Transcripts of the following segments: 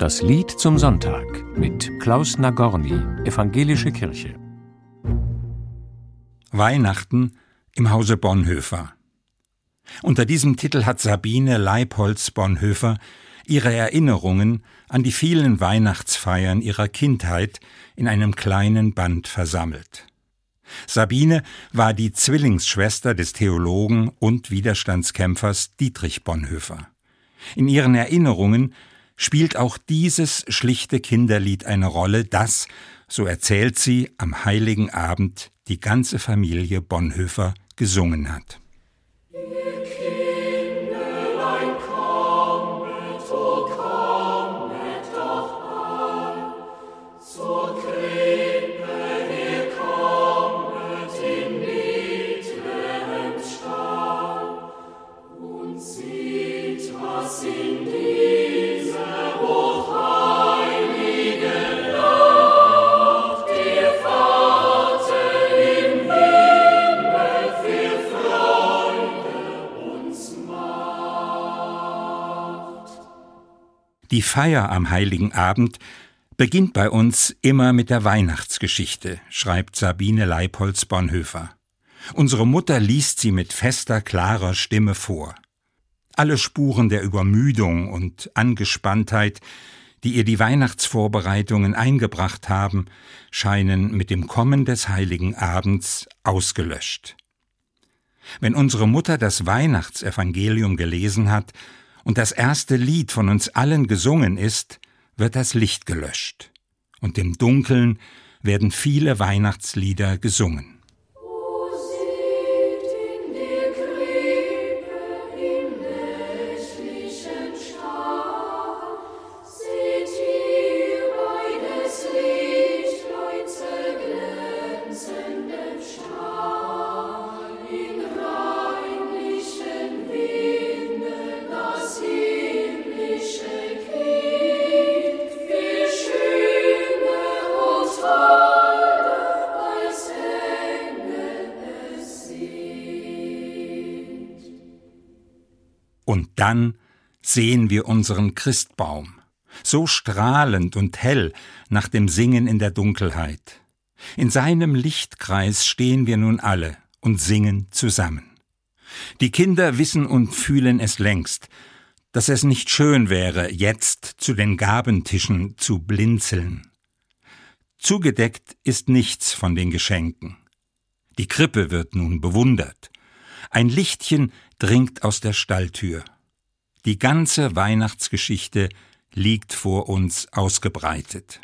Das Lied zum Sonntag mit Klaus Nagorny, Evangelische Kirche. Weihnachten im Hause Bonhoeffer. Unter diesem Titel hat Sabine Leibholz Bonhoeffer ihre Erinnerungen an die vielen Weihnachtsfeiern ihrer Kindheit in einem kleinen Band versammelt. Sabine war die Zwillingsschwester des Theologen und Widerstandskämpfers Dietrich Bonhoeffer. In ihren Erinnerungen spielt auch dieses schlichte Kinderlied eine Rolle, das, so erzählt sie, am heiligen Abend die ganze Familie Bonhoeffer gesungen hat. Die Feier am heiligen Abend beginnt bei uns immer mit der Weihnachtsgeschichte, schreibt Sabine Leipolz Bonhoeffer. Unsere Mutter liest sie mit fester, klarer Stimme vor. Alle Spuren der Übermüdung und Angespanntheit, die ihr die Weihnachtsvorbereitungen eingebracht haben, scheinen mit dem Kommen des heiligen Abends ausgelöscht. Wenn unsere Mutter das Weihnachtsevangelium gelesen hat, und das erste Lied von uns allen gesungen ist, wird das Licht gelöscht, und im Dunkeln werden viele Weihnachtslieder gesungen. Und dann sehen wir unseren Christbaum, so strahlend und hell nach dem Singen in der Dunkelheit. In seinem Lichtkreis stehen wir nun alle und singen zusammen. Die Kinder wissen und fühlen es längst, dass es nicht schön wäre, jetzt zu den Gabentischen zu blinzeln. Zugedeckt ist nichts von den Geschenken. Die Krippe wird nun bewundert. Ein Lichtchen dringt aus der Stalltür. Die ganze Weihnachtsgeschichte liegt vor uns ausgebreitet.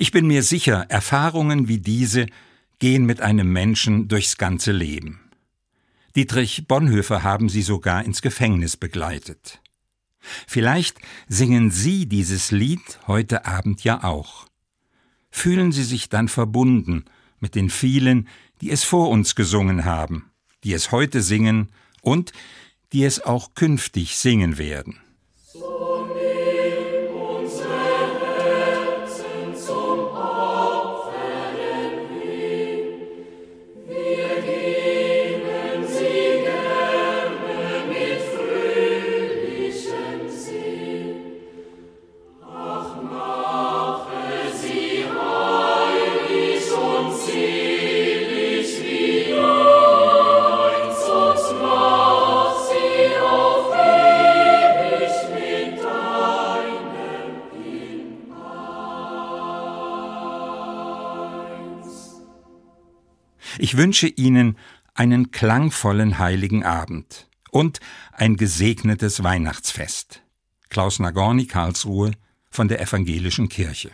Ich bin mir sicher, Erfahrungen wie diese gehen mit einem Menschen durchs ganze Leben. Dietrich Bonhoeffer haben sie sogar ins Gefängnis begleitet. Vielleicht singen Sie dieses Lied heute Abend ja auch. Fühlen Sie sich dann verbunden mit den vielen, die es vor uns gesungen haben, die es heute singen und die es auch künftig singen werden. Ich wünsche Ihnen einen klangvollen heiligen Abend und ein gesegnetes Weihnachtsfest. Klaus Nagorny, Karlsruhe von der Evangelischen Kirche.